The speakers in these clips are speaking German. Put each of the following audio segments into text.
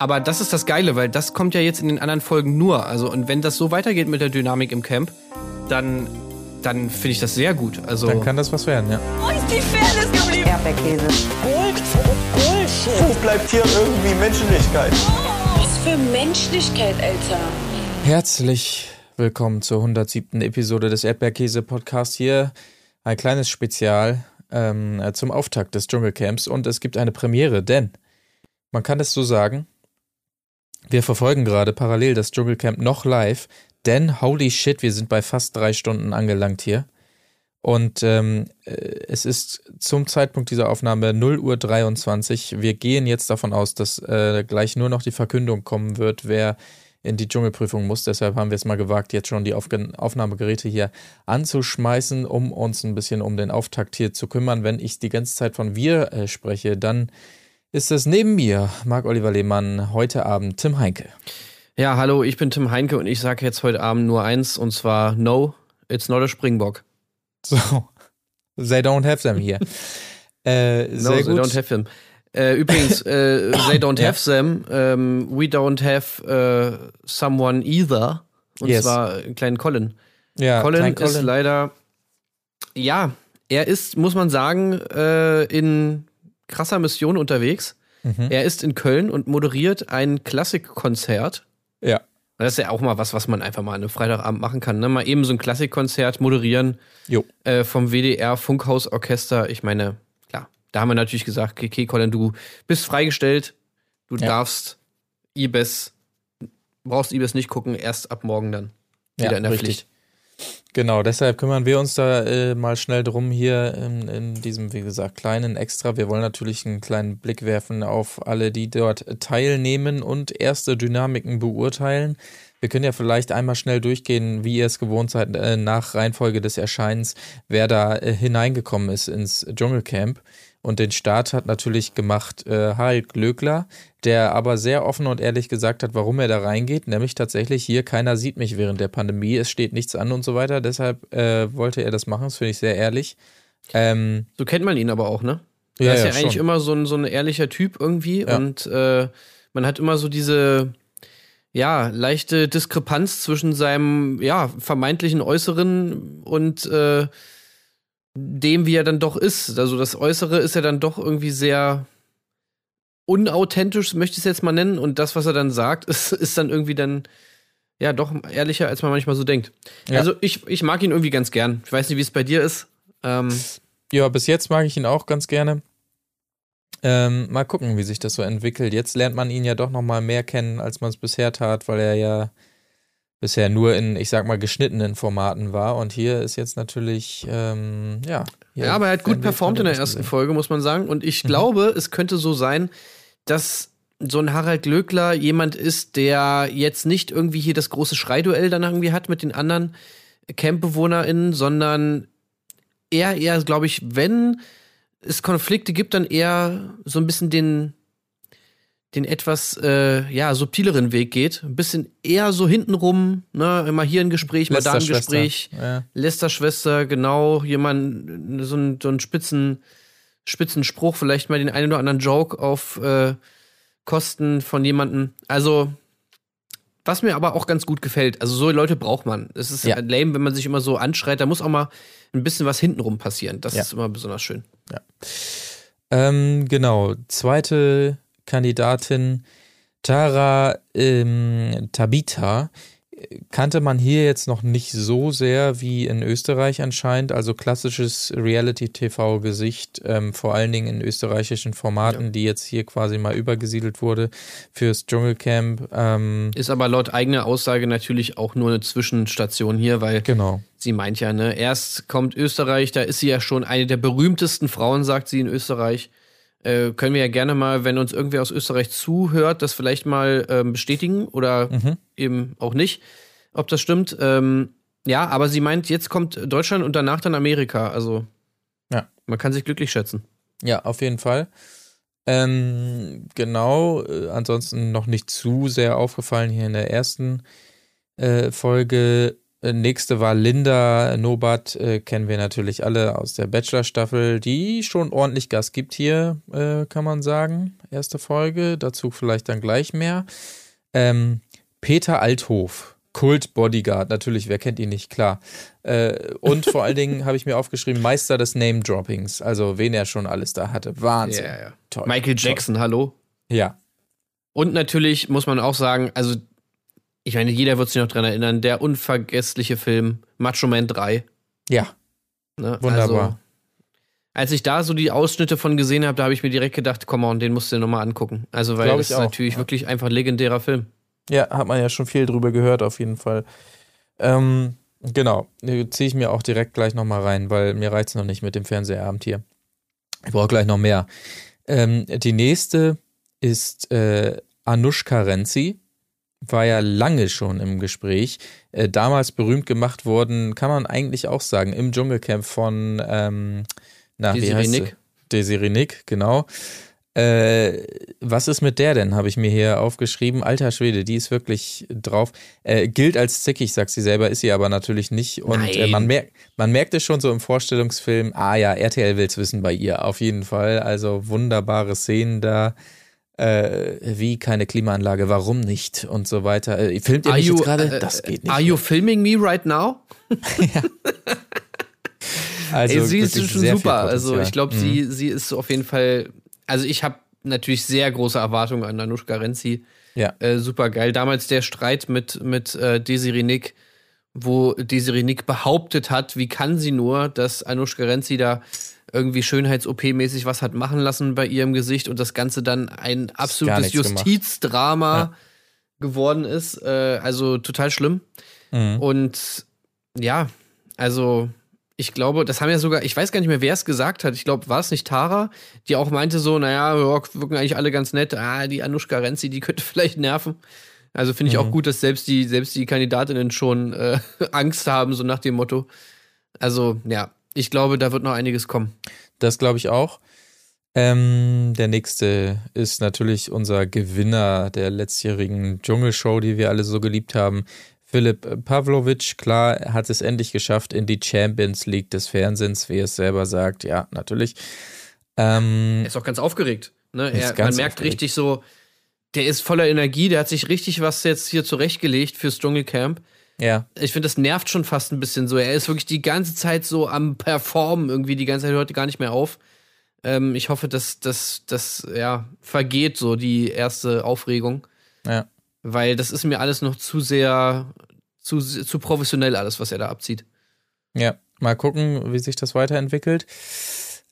Aber das ist das Geile, weil das kommt ja jetzt in den anderen Folgen nur. Also, und wenn das so weitergeht mit der Dynamik im Camp, dann, dann finde ich das sehr gut. Also, Dann kann das was werden, ja. Wo ist die Fairness geblieben? Erdbeerkäse. Gold, Bullshit. Wo bleibt hier irgendwie Menschlichkeit? Was für Menschlichkeit, Alter. Herzlich willkommen zur 107. Episode des Erdbeerkäse-Podcasts. Hier ein kleines Spezial ähm, zum Auftakt des Dschungelcamps und es gibt eine Premiere, denn man kann es so sagen, wir verfolgen gerade parallel das Dschungelcamp noch live, denn holy shit, wir sind bei fast drei Stunden angelangt hier. Und ähm, äh, es ist zum Zeitpunkt dieser Aufnahme 0 Uhr 23. Wir gehen jetzt davon aus, dass äh, gleich nur noch die Verkündung kommen wird, wer in die Dschungelprüfung muss. Deshalb haben wir es mal gewagt, jetzt schon die Aufge Aufnahmegeräte hier anzuschmeißen, um uns ein bisschen um den Auftakt hier zu kümmern. Wenn ich die ganze Zeit von wir äh, spreche, dann ist es neben mir, Marc-Oliver Lehmann, heute Abend Tim Heinke. ja, hallo, ich bin Tim Heinke und ich sage jetzt heute Abend nur eins und zwar: No, it's not a Springbock. So, they don't have them here. äh, No, they gut. don't have them. Äh, übrigens, äh, they don't have them. Ähm, we don't have äh, someone either. Und Yes. zwar einen kleinen Colin. ja, Colin, Klein ist leider, ja, er ist, muss man sagen, äh, in krasser Mission unterwegs. Mhm. Er ist in Köln und moderiert ein Klassikkonzert. Ja, Das ist ja auch mal was, was man einfach mal an einem Freitagabend machen kann. Ne? Mal eben so ein Klassikkonzert moderieren äh, vom WDR Funkhausorchester. Ich meine, klar, da haben wir natürlich gesagt, okay, Colin, du bist freigestellt. Du Ja. darfst IBES, brauchst IBES nicht gucken, erst ab morgen dann wieder Ja, in der richtig. Pflicht. Genau, deshalb kümmern wir uns da äh, mal schnell drum hier in, in diesem, wie gesagt, kleinen Extra. Wir wollen natürlich einen kleinen Blick werfen auf alle, die dort teilnehmen und erste Dynamiken beurteilen. Wir können ja vielleicht einmal schnell durchgehen, wie ihr es gewohnt seid, äh, nach Reihenfolge des Erscheinens, wer da äh, hineingekommen ist ins Dschungelcamp. Und den Start hat natürlich gemacht äh, Harald Glöckler, der aber sehr offen und ehrlich gesagt hat, warum er da reingeht, nämlich tatsächlich hier, keiner sieht mich während der Pandemie, es steht nichts an und so weiter. Deshalb äh, wollte er das machen, das finde ich sehr ehrlich. Ähm, So kennt man ihn aber auch, ne? Ja, er ist ja, ja, eigentlich schon. immer so ein, so ein ehrlicher Typ irgendwie Ja. und äh, man hat immer so diese ja, leichte Diskrepanz zwischen seinem ja, vermeintlichen Äußeren und äh, dem, wie er dann doch ist. Also das Äußere ist ja dann doch irgendwie sehr unauthentisch, möchte ich es jetzt mal nennen. Und das, was er dann sagt, ist, ist dann irgendwie dann ja doch ehrlicher, als man manchmal so denkt. Ja. Also ich, ich mag ihn irgendwie ganz gern. Ich weiß nicht, wie es bei dir ist. Ähm, ja, bis jetzt mag ich ihn auch ganz gerne. Ähm, mal gucken, wie sich das so entwickelt. Jetzt lernt man ihn ja doch noch mal mehr kennen, als man es bisher tat, weil er ja bisher nur in, ich sag mal, geschnittenen Formaten war. Und hier ist jetzt natürlich, ähm, ja. Ja, aber er hat gut performt in der ersten sehen. Folge, muss man sagen. Und ich Mhm. glaube, es könnte so sein, dass so ein Harald Glöckler jemand ist, der jetzt nicht irgendwie hier das große Schreiduell dann irgendwie hat mit den anderen CampbewohnerInnen, sondern er eher, glaube ich, wenn es Konflikte gibt, dann eher so ein bisschen den, den etwas äh, ja, subtileren Weg geht. Ein bisschen eher so hintenrum, ne, immer hier ein Gespräch, mal da ein. Gespräch. Ja. Lästerschwester, genau, jemand, so ein, so ein spitzen, spitzen Spruch, vielleicht mal den einen oder anderen Joke auf äh, Kosten von jemandem. Also, was mir aber auch ganz gut gefällt, also so Leute braucht man. Es ist Ja. lame, wenn man sich immer so anschreit, da muss auch mal ein bisschen was hintenrum passieren. Das Ja. ist immer besonders schön. Ähm, genau, zweite Kandidatin, Tara ähm, Tabita, kannte man hier jetzt noch nicht so sehr wie in Österreich anscheinend. Also klassisches Reality-TV-Gesicht, ähm, vor allen Dingen in österreichischen Formaten, die jetzt hier quasi mal übergesiedelt wurde fürs Dschungelcamp. Ähm, Ist aber laut eigener Aussage natürlich auch nur eine Zwischenstation hier, weil genau. sie meint ja, ne, erst kommt Österreich, da ist sie ja schon eine der berühmtesten Frauen, sagt sie in Österreich. Äh, können wir ja gerne mal, wenn uns irgendwer aus Österreich zuhört, das vielleicht mal ähm, bestätigen oder Mhm. eben auch nicht, ob das stimmt. Ähm, ja, aber sie meint, jetzt kommt Deutschland und danach dann Amerika. Also Ja. man kann sich glücklich schätzen. Ja, auf jeden Fall. Ähm, genau, äh, ansonsten noch nicht zu sehr aufgefallen hier in der ersten äh, Folge. Äh, nächste war Linda Nobat, äh, kennen wir natürlich alle aus der Bachelor-Staffel, die schon ordentlich Gas gibt hier, äh, kann man sagen. Erste Folge, dazu vielleicht dann gleich mehr. Ähm, Peter Althof, Kult Bodyguard, natürlich, wer kennt ihn nicht, klar. Äh, und vor allen Dingen habe ich mir aufgeschrieben, Meister des Name-Droppings, also wen er schon alles da hatte. Wahnsinn. Ja, ja. Toll. Michael Jackson, hallo. Ja, Und natürlich muss man auch sagen, also ich meine, jeder wird sich noch dran erinnern, der unvergessliche Film Macho Man 3. ja, Ne? Wunderbar. Also, als ich da so die Ausschnitte von gesehen habe, da habe ich mir direkt gedacht, komm on, den musst du dir nochmal angucken. Also, weil Glaub das ist natürlich ja. wirklich einfach ein legendärer Film. Ja, hat man ja schon viel drüber gehört, auf jeden Fall. Ähm, genau, ziehe ich mir auch direkt gleich nochmal rein, weil mir reizt noch nicht mit dem Fernsehabend hier. Ich brauche gleich noch mehr. Ähm, die nächste ist äh, Anushka Renzi. War ja lange schon im Gespräch. Äh, damals berühmt gemacht worden, kann man eigentlich auch sagen, im Dschungelcamp von ähm, na, wie Desiree? Nick. Desiree Nick, genau. Äh, was ist mit der denn? Habe ich mir hier aufgeschrieben. Alter Schwede, die ist wirklich drauf. Äh, gilt als zickig, sagt sie selber, ist sie aber natürlich nicht. Und äh, man, merkt, man merkt es schon so im Vorstellungsfilm. Ah ja, RTL will's wissen bei ihr, auf jeden Fall. Also wunderbare Szenen da. Äh, wie keine Klimaanlage, warum nicht und so weiter. Äh, filmt ihr Are mich you, jetzt gerade? äh, das geht nicht. Are you filming me right now? also Ey, sie ist schon super. Also ich glaube, Mhm. sie, sie ist auf jeden Fall. Also ich habe natürlich sehr große Erwartungen an Anushka Renzi. Ja. Äh, super geil. Damals der Streit mit, mit äh, Desiree Nick, wo Desiree Nick behauptet hat, wie kann sie nur, dass Anushka Renzi da irgendwie Schönheits-OP-mäßig was hat machen lassen bei ihrem Gesicht und das Ganze dann ein absolutes. Justizdrama Ja. geworden ist. Äh, also total schlimm. Mhm. Und ja, also ich glaube, das haben ja sogar, ich weiß gar nicht mehr, wer es gesagt hat. Ich glaube, war es nicht Tara, die auch meinte so, naja, ja, wirken eigentlich alle ganz nett. Ah, die Anushka Renzi, die könnte vielleicht nerven. Also finde ich auch gut, dass selbst die, selbst die Kandidatinnen schon äh, Angst haben, so nach dem Motto. Also, ja, ich glaube, da wird noch einiges kommen. Das glaube ich auch. Ähm, der nächste ist natürlich unser Gewinner der letztjährigen Dschungelshow, die wir alle so geliebt haben. Philipp Pavlovic, klar, hat es endlich geschafft in die Champions League des Fernsehens, wie er es selber sagt. Ja, natürlich. Ähm, Er ist auch ganz aufgeregt. Ne? Er, man merkt aufgeregt. richtig so, der ist voller Energie, der hat sich richtig was jetzt hier zurechtgelegt fürs Dschungelcamp. ja, ich finde, das nervt schon fast ein bisschen so. Er ist wirklich die ganze Zeit so am Performen, irgendwie die ganze Zeit hört gar nicht mehr auf. Ähm, ich hoffe, dass das ja, vergeht so die erste Aufregung, ja. weil das ist mir alles noch zu sehr, zu, zu professionell alles, was er da abzieht. Ja, mal gucken, wie sich das weiterentwickelt.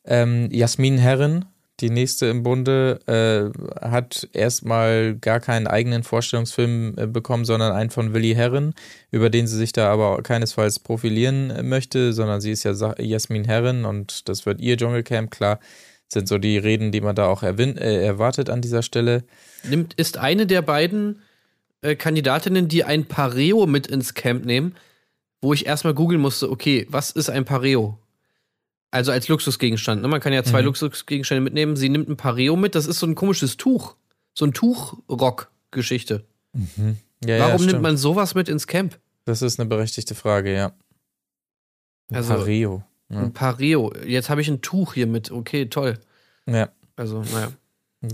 Ähm, Jasmin Herren, die nächste im Bunde, äh, hat erstmal gar keinen eigenen Vorstellungsfilm äh, bekommen, sondern einen von Willi Herren, über den sie sich da aber keinesfalls profilieren äh, möchte, sondern sie ist ja Sa Jasmin Herren und das wird ihr Dschungelcamp, klar. Sind so die Reden, die man da auch äh, erwartet an dieser Stelle. Nimmt, ist eine der beiden äh, Kandidatinnen, die ein Pareo mit ins Camp nehmen, wo ich erstmal googeln musste, okay, was ist ein Pareo? Also als Luxusgegenstand. Ne? Man kann ja zwei Mhm. Luxusgegenstände mitnehmen. Sie nimmt ein Pareo mit, das ist so ein komisches Tuch. So ein Tuchrock-Geschichte. Ja, Warum ja, nimmt man sowas mit ins Camp? Das ist eine berechtigte Frage, ja. Also- Pareo. Ja. Ein Pareo. Jetzt habe ich ein Tuch hier mit. Okay, toll. ja. Also, naja.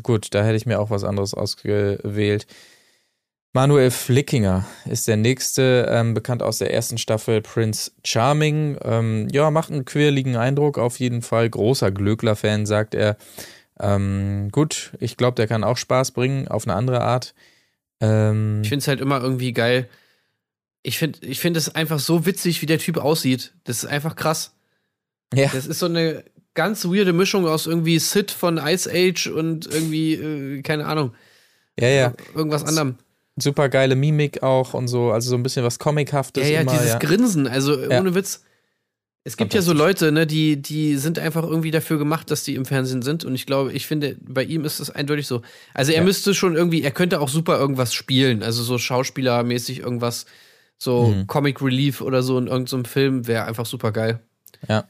Gut, da hätte ich mir auch was anderes ausgewählt. Manuel Flickinger ist der nächste, ähm, bekannt aus der ersten Staffel Prince Charming. Ähm, ja, macht einen quirligen Eindruck, auf jeden Fall. Großer Glöckler-Fan, sagt er. Ähm, gut, ich glaube, der kann auch Spaß bringen, auf eine andere Art. Ähm, Ich finde es halt immer irgendwie geil. Ich finde ich find es einfach so witzig, wie der Typ aussieht. Das ist einfach krass. ja, Das ist so eine ganz weirde Mischung aus irgendwie Sid von Ice Age und irgendwie, äh, keine Ahnung, ja, ja. irgendwas anderem. Super geile Mimik auch und so, also so ein bisschen was Comichaftes Ja, ja, immer. dieses ja. Grinsen, also Ja. ohne Witz. Es gibt ja so Leute, ne, die, die sind einfach irgendwie dafür gemacht, dass die im Fernsehen sind. Und ich glaube, ich finde, bei ihm ist das eindeutig so. Also er Ja. müsste schon irgendwie, er könnte auch super irgendwas spielen. Also so schauspielermäßig irgendwas, so Mhm. Comic Relief oder so in irgendeinem Film wäre einfach super geil. Ja.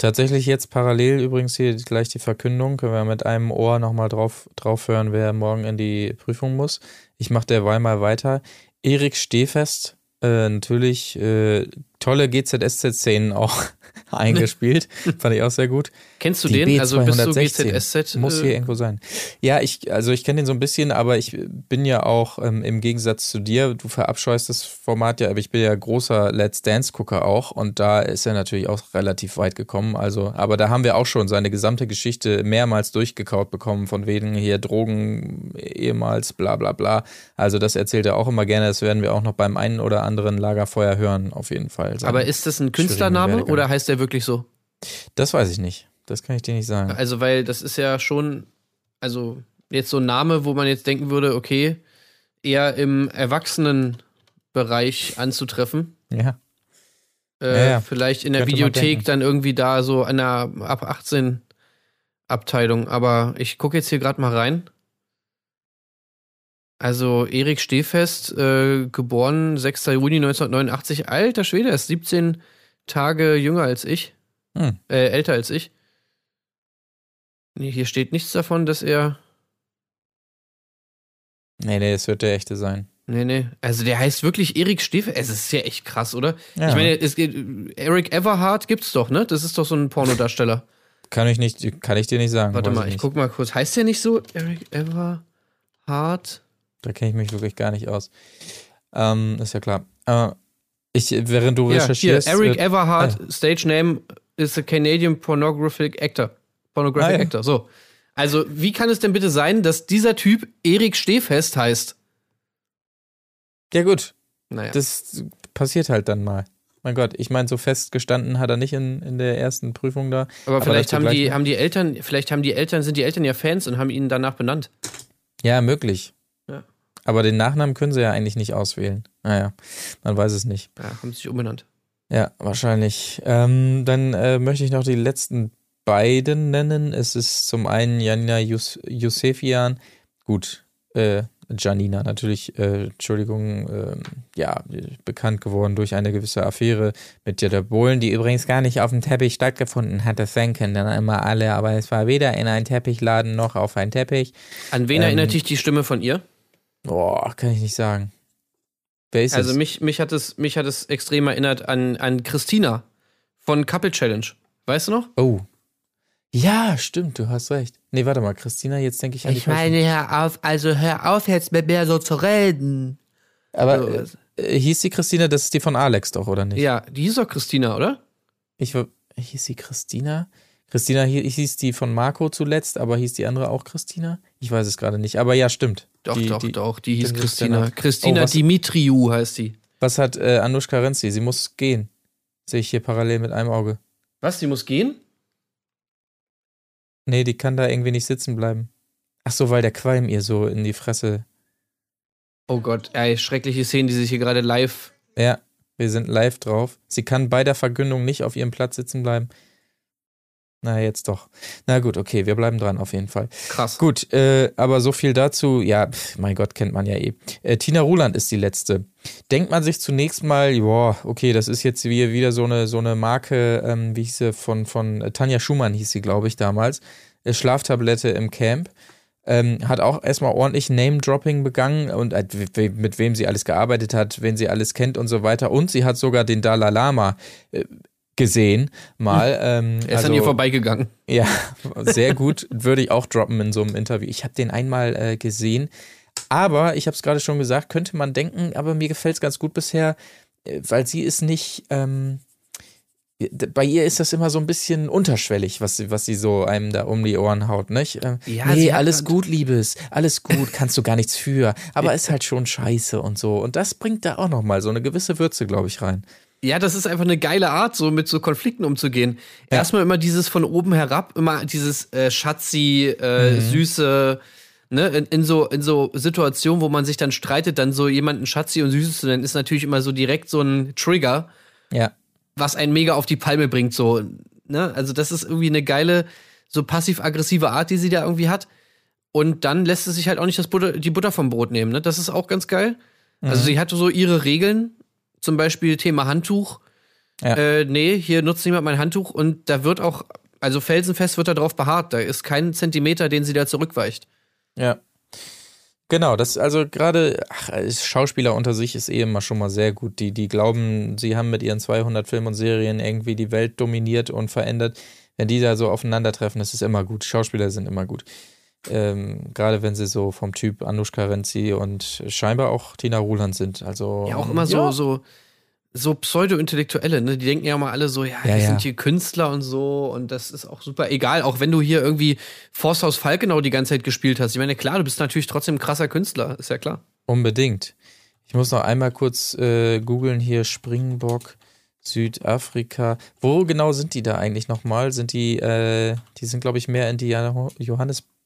Tatsächlich jetzt parallel übrigens hier gleich die Verkündung. Können wir mit einem Ohr nochmal drauf, drauf hören, wer morgen in die Prüfung muss. Ich mache derweil mal weiter. Erik Stehfest äh, natürlich äh, tolle GZSZ-Szenen auch eingespielt. Fand ich auch sehr gut. Kennst du Die den? Also bist du B216 GZSZ? Muss äh, hier irgendwo sein. Ja, ich, also ich kenne den so ein bisschen, aber ich bin ja auch ähm, im Gegensatz zu dir, du verabscheust das Format ja, aber ich bin ja großer Let's Dance-Gucker auch und da ist er natürlich auch relativ weit gekommen. Also, aber da haben wir auch schon seine gesamte Geschichte mehrmals durchgekaut bekommen, von wegen hier Drogen ehemals, bla bla bla. Also das erzählt er auch immer gerne, das werden wir auch noch beim einen oder anderen Lagerfeuer hören, auf jeden Fall. Aber ist das ein Künstlername oder heißt der wirklich so? Das weiß ich nicht. Das kann ich dir nicht sagen. Also, weil das ist ja schon, also jetzt so ein Name, wo man jetzt denken würde, okay, eher im Erwachsenenbereich anzutreffen. Ja. Äh, Ja, ja. Vielleicht in der Könnte Videothek dann irgendwie da so an der ab 18 Abteilung. Aber ich gucke jetzt hier gerade mal rein. Also Erik Stehfest, äh, geboren 6. Juni 1989. Alter Schwede, er ist 17 Tage jünger als ich. Hm. Äh, älter als ich. Nee, hier steht nichts davon, dass er. Nee, nee, es wird der echte sein. Nee, nee. Also der heißt wirklich Erik Stehfest. Es ist ja echt krass, oder? Ja. Ich meine, es geht. Eric Everhart gibt's doch, ne? Das ist doch so ein Pornodarsteller. Kann ich nicht, kann ich dir nicht sagen. Warte mal, ich nicht. guck mal kurz. Heißt der nicht so? Eric Everhart? Da kenne ich mich wirklich gar nicht aus. Ähm, ist ja klar. Äh, ich, während du Ja, hier, recherchierst. Eric äh, Everhart, Stage Name is a Canadian Pornographic Actor. Pornographic Ah, ja. Actor, so. Also, wie kann es denn bitte sein, dass dieser Typ Erik Stehfest heißt? ja, gut. Naja. Das passiert halt dann mal. Mein Gott, ich meine, so festgestanden hat er nicht in, in der ersten Prüfung da. aber vielleicht dazu haben die, haben die Eltern, vielleicht haben die Eltern, sind die Eltern ja Fans und haben ihn danach benannt. Ja, möglich. Ja. Aber den Nachnamen können sie ja eigentlich nicht auswählen. Naja, man weiß es nicht. Ja, haben sich umbenannt. Ja, wahrscheinlich. Ähm, dann äh, möchte ich noch die letzten beiden nennen. Es ist zum einen Janina Yus Yusefian. Gut, äh, Janina natürlich, äh, Entschuldigung, ähm, ja, bekannt geworden durch eine gewisse Affäre mit Jetta Bohlen, die übrigens gar nicht auf dem Teppich stattgefunden hat. Das denken dann immer alle, aber es war weder in einen Teppichladen noch auf einen Teppich. An wen Ähm, erinnert dich die Stimme von ihr? Boah, kann ich nicht sagen. Wer ist Also es? mich, mich hat es, mich hat es extrem erinnert an, an Christina von Couple Challenge. Weißt du noch? Oh. Ja, stimmt, du hast recht. Nee, warte mal, Christina, jetzt denke ich an die falsche- hör auf, also hör auf jetzt mit mir so zu reden. Aber äh, hieß die Christina, das ist die von Alex doch, oder nicht? Ja, die hieß doch Christina, oder? Ich war, hieß sie Christina? Christina hi- hieß die von Marco zuletzt, aber hieß die andere auch Christina? Ich weiß es gerade nicht, aber ja, stimmt. Doch, die, doch, die, doch, die hieß Christina. Christina Oh, was- Dimitriou heißt sie. Was hat äh, Anushka Renzi? Sie muss gehen. Sehe ich hier parallel mit einem Auge. Was, die muss gehen? Nee, die kann da irgendwie nicht sitzen bleiben. Ach so, weil der Qualm ihr so in die Fresse. Oh Gott, ey, schreckliche Szenen, die sich hier gerade live. Ja, wir sind live drauf. Sie kann bei der Vergündung nicht auf ihrem Platz sitzen bleiben. Na, jetzt doch. Na gut, okay, wir bleiben dran auf jeden Fall. Krass. Gut, äh, aber so viel dazu. Ja, pf, mein Gott, kennt man ja eh. Äh, Tina Ruland ist die letzte. Denkt man sich zunächst mal, boah, okay, das ist jetzt wie, wieder so eine, so eine Marke, ähm, wie hieß sie, von, von äh, Tanja Schumann hieß sie, glaube ich, damals. Äh, Schlaftablette im Camp. Ähm, hat auch erstmal ordentlich Name-Dropping begangen und äh, mit wem sie alles gearbeitet hat, wen sie alles kennt und so weiter. Und sie hat sogar den Dalai Lama äh, gesehen, mal. Ähm, Er ist an ihr vorbeigegangen. ja, sehr gut. Würde ich auch droppen in so einem Interview. Ich habe den einmal äh, gesehen. Aber, ich habe es gerade schon gesagt, könnte man denken, aber mir gefällt es ganz gut bisher, äh, weil sie ist nicht. Ähm, bei ihr ist das immer so ein bisschen unterschwellig, was sie, was sie so einem da um die Ohren haut, nicht? Ähm, Ja, nee, alles gut, Liebes, alles gut, kannst du gar nichts für, aber ist halt schon scheiße und so. Und das bringt da auch nochmal so eine gewisse Würze, glaube ich, rein. Ja, das ist einfach eine geile Art, so mit so Konflikten umzugehen. Ja. Erstmal immer dieses von oben herab, immer dieses äh, Schatzi, äh, Mhm. süße, ne, in, in so in so Situationen, wo man sich dann streitet, dann so jemanden Schatzi und Süßes zu nennen, ist natürlich immer so direkt so ein Trigger, Ja. was einen mega auf die Palme bringt, so, ne? Also das ist irgendwie eine geile, so passiv-aggressive Art, die sie da irgendwie hat. Und dann lässt es sich halt auch nicht das Butter, die Butter vom Brot nehmen, ne? Das ist auch ganz geil. Mhm. Also sie hatte so ihre Regeln, zum Beispiel Thema Handtuch. Ja. Äh, nee, hier nutzt niemand mein Handtuch und da wird auch, also felsenfest wird da drauf beharrt. Da ist kein Zentimeter, den sie da zurückweicht. Ja. Genau, das also gerade Schauspieler unter sich ist eh immer schon mal sehr gut. Die, die glauben, sie haben mit ihren 200 Filmen und Serien irgendwie die Welt dominiert und verändert. Wenn die da so aufeinandertreffen, das ist immer gut. Schauspieler sind immer gut. Ähm, gerade wenn sie so vom Typ Anushka Renzi und scheinbar auch Tina Ruland sind. Also Ja, auch immer so, ja. so, so Pseudo-Intellektuelle, ne? Die denken ja mal alle so, ja, Ja, die ja. sind hier Künstler und so und das ist auch super egal, auch wenn du hier irgendwie Forsthaus Falkenau die ganze Zeit gespielt hast. Ich meine, klar, du bist natürlich trotzdem ein krasser Künstler, ist ja klar. Unbedingt. Ich muss noch einmal kurz äh, googeln hier Springbock Südafrika. Wo genau sind die da eigentlich nochmal? Sind die, äh, die sind, glaube ich, mehr in die Jo-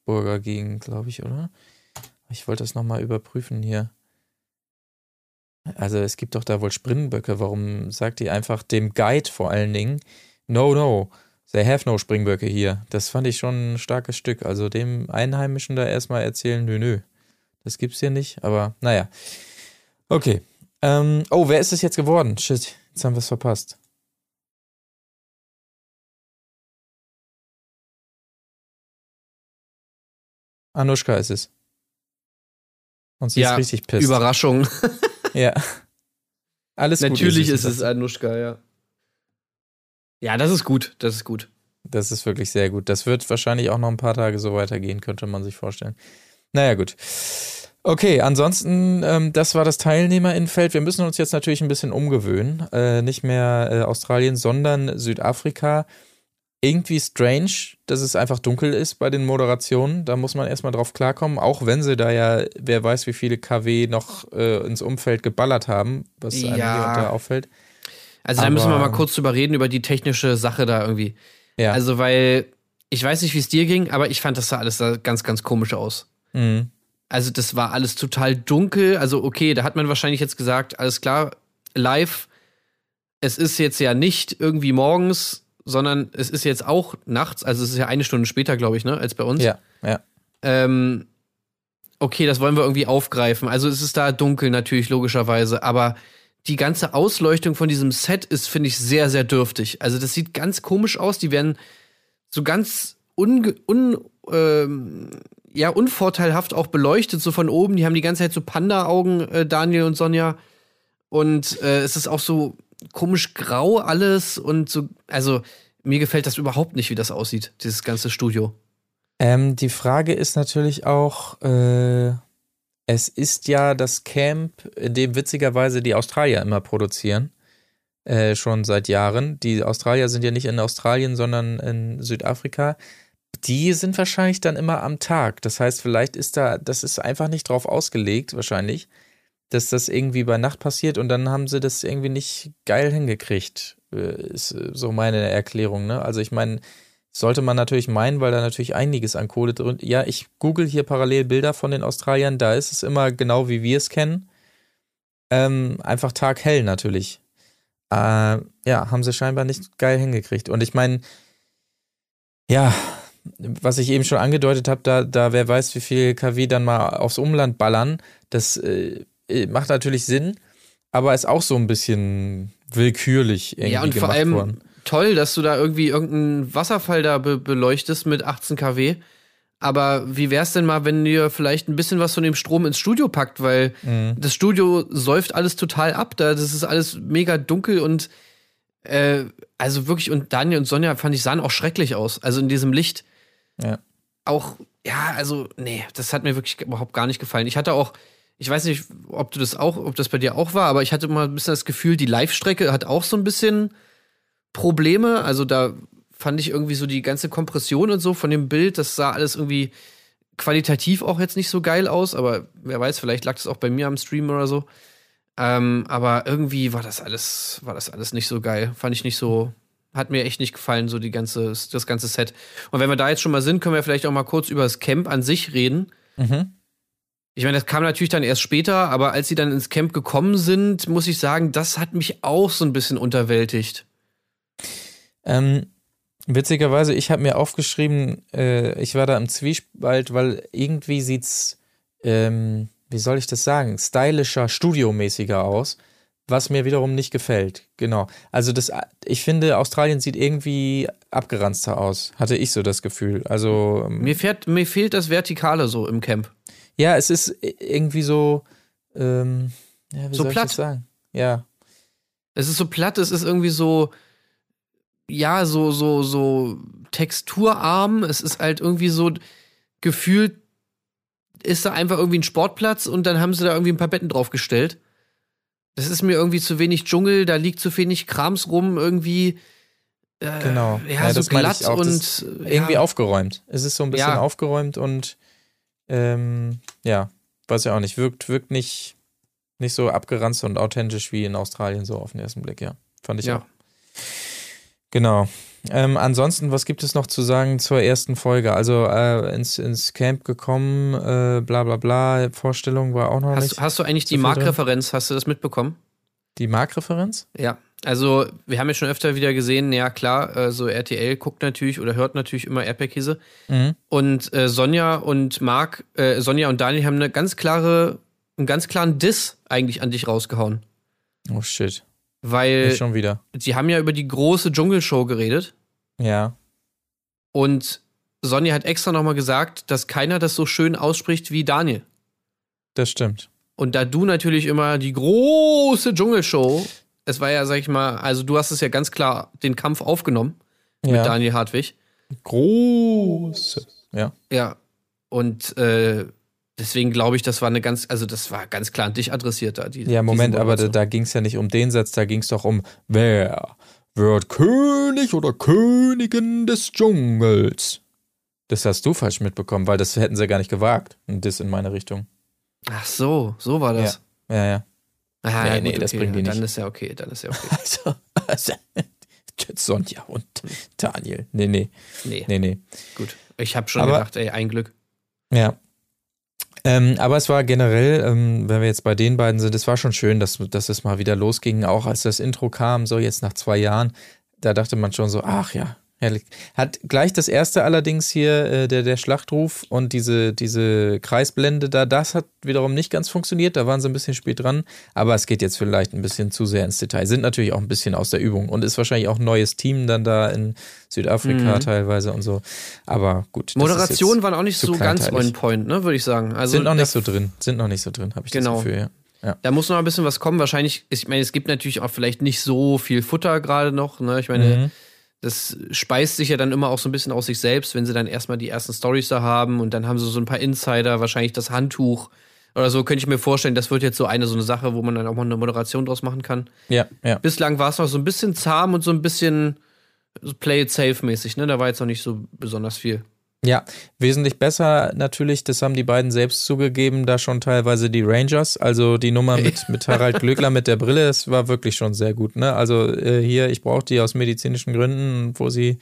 Johannesburger Gegend, glaube ich, oder? Ich wollte das nochmal überprüfen hier. Also es gibt doch da wohl Springböcke. Warum sagt die einfach dem Guide vor allen Dingen, no, no, they have no Springböcke hier. Das fand ich schon ein starkes Stück. Also dem Einheimischen da erstmal erzählen, nö, nö. Das gibt's hier nicht, aber naja. Okay. Ähm, oh, wer ist es jetzt geworden? Shit, jetzt haben wir es verpasst. Anushka ist es. Und sie Ja, ist richtig pisst. Überraschung. Ja. Alles gut natürlich ist es. Anushka, ja. Ja, das ist gut, das ist gut. Das ist wirklich sehr gut. Das wird wahrscheinlich auch noch ein paar Tage so weitergehen, könnte man sich vorstellen. Naja, gut. Okay, ansonsten, ähm, das war das Teilnehmerinnenfeld. Wir müssen uns jetzt natürlich ein bisschen umgewöhnen. Äh, nicht mehr äh, Australien, sondern Südafrika. Irgendwie strange, dass es einfach dunkel ist bei den Moderationen. Da muss man erstmal drauf klarkommen, auch wenn sie da ja, wer weiß, wie viele KW noch äh, ins Umfeld geballert haben, was einem Ja. hier und da auffällt. Also da müssen wir Aber- mal kurz drüber reden, über die technische Sache da irgendwie. Ja. Also, weil ich weiß nicht, wie es dir ging, aber ich fand das sah alles da ganz, ganz komisch aus. Mhm. Also, das war alles total dunkel. Also, okay, da hat man wahrscheinlich jetzt gesagt, alles klar, live. Es ist jetzt ja nicht irgendwie morgens, sondern es ist jetzt auch nachts. Also, es ist ja eine Stunde später, glaube ich, ne, als bei uns. Ja, ja. Ähm, okay, das wollen wir irgendwie aufgreifen. Also, es ist da dunkel natürlich, logischerweise. Aber die ganze Ausleuchtung von diesem Set ist, finde ich, sehr, sehr dürftig. Also, das sieht ganz komisch aus. Die werden so ganz unge un, ähm, ja, unvorteilhaft auch beleuchtet, so von oben. Die haben die ganze Zeit so Panda-Augen, äh, Daniel und Sonja. Und äh, es ist auch so komisch grau alles und so, also mir gefällt das überhaupt nicht, wie das aussieht, dieses ganze Studio. Ähm, die Frage ist natürlich auch, äh, es ist ja das Camp, in dem witzigerweise die Australier immer produzieren, äh, schon seit Jahren. Die Australier sind ja nicht in Australien, sondern in Südafrika. Die sind wahrscheinlich dann immer am Tag. Das heißt, vielleicht ist da, das ist einfach nicht drauf ausgelegt, wahrscheinlich, dass das irgendwie bei Nacht passiert und dann haben sie das irgendwie nicht geil hingekriegt. Äh, Ist äh, so meine Erklärung, ne? Also ich meine, sollte man natürlich meinen, weil da natürlich einiges an Kohle drin. Ja, ich google hier parallel Bilder von den Australiern, da ist es immer genau wie wir es kennen. Ähm, einfach taghell natürlich. Äh, ja, haben sie scheinbar nicht geil hingekriegt. Und ich meine, ja, was ich eben schon angedeutet habe, da, da wer weiß, wie viel KW dann mal aufs Umland ballern, das äh, macht natürlich Sinn, aber ist auch so ein bisschen willkürlich irgendwie Ja, und vor allem worden. toll, dass du da irgendwie irgendeinen Wasserfall da be beleuchtest mit 18 kW. Aber wie wär's denn mal, wenn ihr vielleicht ein bisschen was von dem Strom ins Studio packt, weil Mhm. das Studio säuft alles total ab, da das ist alles mega dunkel und äh, also wirklich und Daniel und Sonja fand ich sahen auch schrecklich aus, also in diesem Licht. Ja. Auch ja, also nee, das hat mir wirklich überhaupt gar nicht gefallen. Ich hatte auch ich weiß nicht, ob du das auch, ob das bei dir auch war, aber ich hatte mal ein bisschen das Gefühl, die Live-Strecke hat auch so ein bisschen Probleme. Also da fand ich irgendwie so die ganze Kompression und so von dem Bild, das sah alles irgendwie qualitativ auch jetzt nicht so geil aus, aber wer weiß, vielleicht lag das auch bei mir am Stream oder so. Ähm, aber irgendwie war das alles, war das alles nicht so geil. Fand ich nicht so, hat mir echt nicht gefallen, so die ganze, das ganze Set. Und wenn wir da jetzt schon mal sind, können wir vielleicht auch mal kurz über das Camp an sich reden. Mhm. Ich meine, das kam natürlich dann erst später, aber als sie dann ins Camp gekommen sind, muss ich sagen, das hat mich auch so ein bisschen unterwältigt. Ähm, witzigerweise, ich habe mir aufgeschrieben, äh, ich war da im Zwiespalt, weil irgendwie sieht's, ähm, wie soll ich das sagen, stylischer, studiomäßiger aus, was mir wiederum nicht gefällt. Genau. Also das, ich finde, Australien sieht irgendwie abgeranzter aus, hatte ich so das Gefühl. Also ähm, Mir, fährt, mir fehlt das Vertikale so im Camp. Ja, es ist irgendwie so, ähm, ja, wie So soll platt. ich das sagen? Ja, Es ist so platt, es ist irgendwie so, ja, so, so, so texturarm. Es ist halt irgendwie so gefühlt, ist da einfach irgendwie ein Sportplatz und dann haben sie da irgendwie ein paar Betten draufgestellt. Das ist mir irgendwie zu wenig Dschungel, da liegt zu wenig Krams rum, irgendwie. Äh, Genau. Ja, Ja, so das meine ich glatt auch. und irgendwie ja, aufgeräumt. Es ist so ein bisschen Ja. aufgeräumt und ähm, ja, weiß ja auch nicht, wirkt, wirkt nicht, nicht so abgeranzt und authentisch wie in Australien so auf den ersten Blick, ja. Fand ich Ja. auch. Genau. Ähm, ansonsten, was gibt es noch zu sagen zur ersten Folge? Also äh, ins, ins Camp gekommen, äh, bla bla bla, Vorstellung war auch noch Hast, nicht. hast du eigentlich die. Marktreferenz, hast du das mitbekommen? Die Marktreferenz? Ja, also wir haben ja schon öfter wieder gesehen, ja klar, äh, so RTL guckt natürlich oder hört natürlich immer Erdbeerkäse. Mhm. Und äh, Sonja und Marc, äh, Sonja und Daniel haben eine ganz klare, einen ganz klaren Diss eigentlich an dich rausgehauen. Oh shit. Weil Nicht schon wieder. sie haben ja über die große Dschungelshow geredet Ja. und Sonja hat extra nochmal gesagt, dass keiner das so schön ausspricht wie Daniel. Das stimmt. Und da du natürlich immer die große Dschungelshow, es war ja, sag ich mal, also du hast es ja ganz klar den Kampf aufgenommen mit Ja. Daniel Hartwig. Große. Ja. Ja. Und äh, deswegen glaube ich, das war eine ganz, also das war ganz klar an dich adressiert da. Die, Ja, Moment, aber da, da ging es ja nicht um den Satz, da ging es doch um, wer wird König oder Königin des Dschungels? Das hast du falsch mitbekommen, weil das hätten sie gar nicht gewagt. Und das in meine Richtung. Ach so, so war das. Ja, ja. Ah, Nee, nee, das bringen die Dann nicht. ist ja okay, dann ist ja okay. Also, also Sonja und Daniel. Nee, nee, Nee, nee, nee. gut. Ich habe schon Aber- gedacht, ey, ein Glück. Ja. Ähm, aber es war generell, ähm, wenn wir jetzt bei den beiden sind, es war schon schön, dass, dass es mal wieder losging, auch als das Intro kam, so jetzt nach zwei Jahren, da dachte man schon so, ach ja, herrlich. Hat gleich das erste allerdings hier, äh, der, der Schlachtruf und diese, diese Kreisblende da, das hat wiederum nicht ganz funktioniert, da waren sie ein bisschen spät dran, aber es geht jetzt vielleicht ein bisschen zu sehr ins Detail. Sind natürlich auch ein bisschen aus der Übung und ist wahrscheinlich auch ein neues Team dann da in Südafrika Mhm. teilweise und so, aber gut. Moderationen waren auch nicht so ganz on point, ne, würde ich sagen. Also sind noch nicht so drin. Sind noch nicht so drin, habe ich Genau. das Gefühl, ja. Da muss noch ein bisschen was kommen. Wahrscheinlich, ich meine, es gibt natürlich auch vielleicht nicht so viel Futter gerade noch. Ne? Ich meine, Mhm. Das speist sich ja dann immer auch so ein bisschen aus sich selbst, wenn sie dann erstmal die ersten Stories da haben und dann haben sie so ein paar Insider, wahrscheinlich das Handtuch oder so, könnte ich mir vorstellen, das wird jetzt so eine so eine Sache, wo man dann auch mal eine Moderation draus machen kann. Ja, ja. Bislang war es noch so ein bisschen zahm und so ein bisschen play it safe mäßig, ne? Da war jetzt noch nicht so besonders viel. Ja, wesentlich besser natürlich, das haben die beiden selbst zugegeben, da schon teilweise die Rangers, also die Nummer mit, mit Harald Glöckler mit der Brille, das war wirklich schon sehr gut, ne? Also äh, hier, ich brauche die aus medizinischen Gründen, wo sie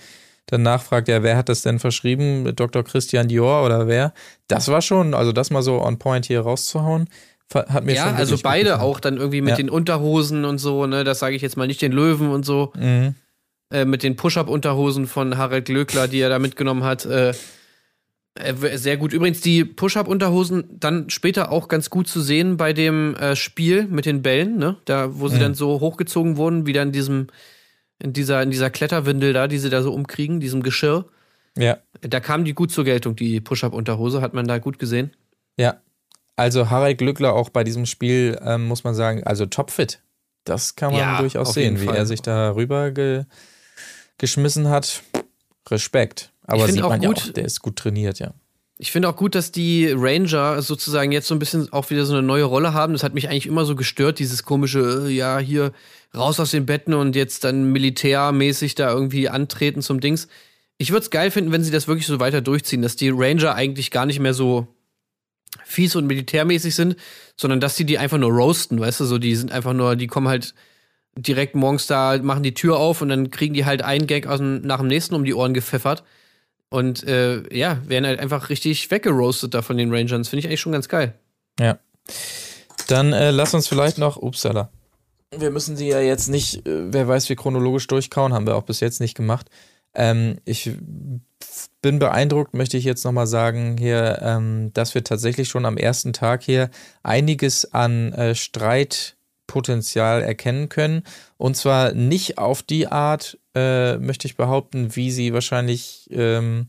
dann nachfragt, ja, wer hat das denn verschrieben? Dr. Christian Dior oder wer? Das war schon, also das mal so on point hier rauszuhauen, hat mir schon ja, also wirklich gut beide auch dann irgendwie mit Ja. den Unterhosen und so, ne? Das sage ich jetzt mal nicht den Löwen und so. Mhm. Äh, mit den Push-Up-Unterhosen von Harald Glöckler, die er da mitgenommen hat. Äh, sehr gut. Übrigens, die Push-Up-Unterhosen dann später auch ganz gut zu sehen bei dem äh, Spiel mit den Bällen, ne? Da, wo sie Mhm. dann so hochgezogen wurden, wieder in diesem, in dieser, in dieser Kletterwindel da, die sie da so umkriegen, diesem Geschirr. Ja, Da kam die gut zur Geltung, die Push-Up-Unterhose, hat man da gut gesehen. Ja, also Harald Glückler auch bei diesem Spiel, ähm, muss man sagen, also topfit. Das kann man Ja, durchaus sehen, wie Fall. er sich da rüber ge geschmissen hat. Respekt. Aber sieht man ja auch, der ist gut trainiert, ja. Ich finde auch gut, dass die Ranger sozusagen jetzt so ein bisschen auch wieder so eine neue Rolle haben. Das hat mich eigentlich immer so gestört, dieses komische, äh, ja, hier raus aus den Betten und jetzt dann militärmäßig da irgendwie antreten zum Dings. Ich würde es geil finden, wenn sie das wirklich so weiter durchziehen, dass die Ranger eigentlich gar nicht mehr so fies und militärmäßig sind, sondern dass die die einfach nur roasten, weißt du, so die sind einfach nur, die kommen halt direkt morgens da, machen die Tür auf und dann kriegen die halt einen Gag aus dem, nach dem nächsten um die Ohren gepfeffert. Und äh, ja, werden halt einfach richtig weggeroastet da von den Rangers. Finde ich eigentlich schon ganz geil. Ja. Dann äh, lass uns vielleicht noch, upsala. Wir müssen die ja jetzt nicht, äh, wer weiß wie chronologisch durchkauen, haben wir auch bis jetzt nicht gemacht. Ähm, ich bin beeindruckt, möchte ich jetzt nochmal sagen, hier, ähm, dass wir tatsächlich schon am ersten Tag hier einiges an äh, Streitpotenzial erkennen können. Und zwar nicht auf die Art, äh, möchte ich behaupten, wie sie wahrscheinlich ähm,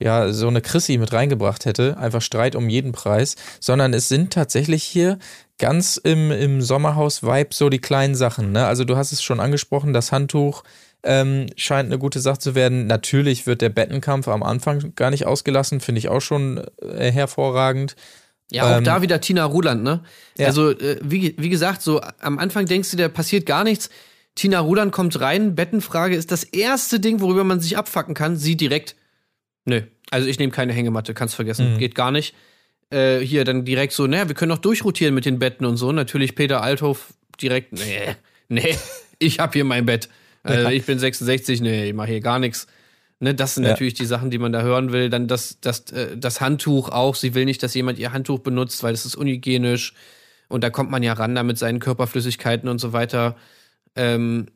ja, so eine Chrissy mit reingebracht hätte, einfach Streit um jeden Preis, sondern es sind tatsächlich hier ganz im, im Sommerhaus-Vibe so die kleinen Sachen. Ne? Also du hast es schon angesprochen, das Handtuch ähm, scheint eine gute Sache zu werden. Natürlich wird der Bettenkampf am Anfang gar nicht ausgelassen, finde ich auch schon äh, hervorragend. Ja, auch Ähm, da wieder Tina Ruland, ne? Ja. Also, äh, wie, wie gesagt, so am Anfang denkst du, da passiert gar nichts. Tina Ruland kommt rein, Bettenfrage ist das erste Ding, worüber man sich abfacken kann. Sie direkt, nö, also ich nehme keine Hängematte, kannst vergessen, Mhm. geht gar nicht. Äh, hier dann direkt so, naja, wir können doch durchrotieren mit den Betten und so. Natürlich Peter Althoff direkt, nee, nee, ich hab hier mein Bett. Also, ich bin 66, nee, ich mache hier gar nichts. Ne, das sind Ja. natürlich die Sachen, die man da hören will. Dann das, das, äh, das Handtuch auch. Sie will nicht, dass jemand ihr Handtuch benutzt, weil das ist unhygienisch. Und da kommt man ja ran da mit seinen Körperflüssigkeiten und so weiter. Ähm,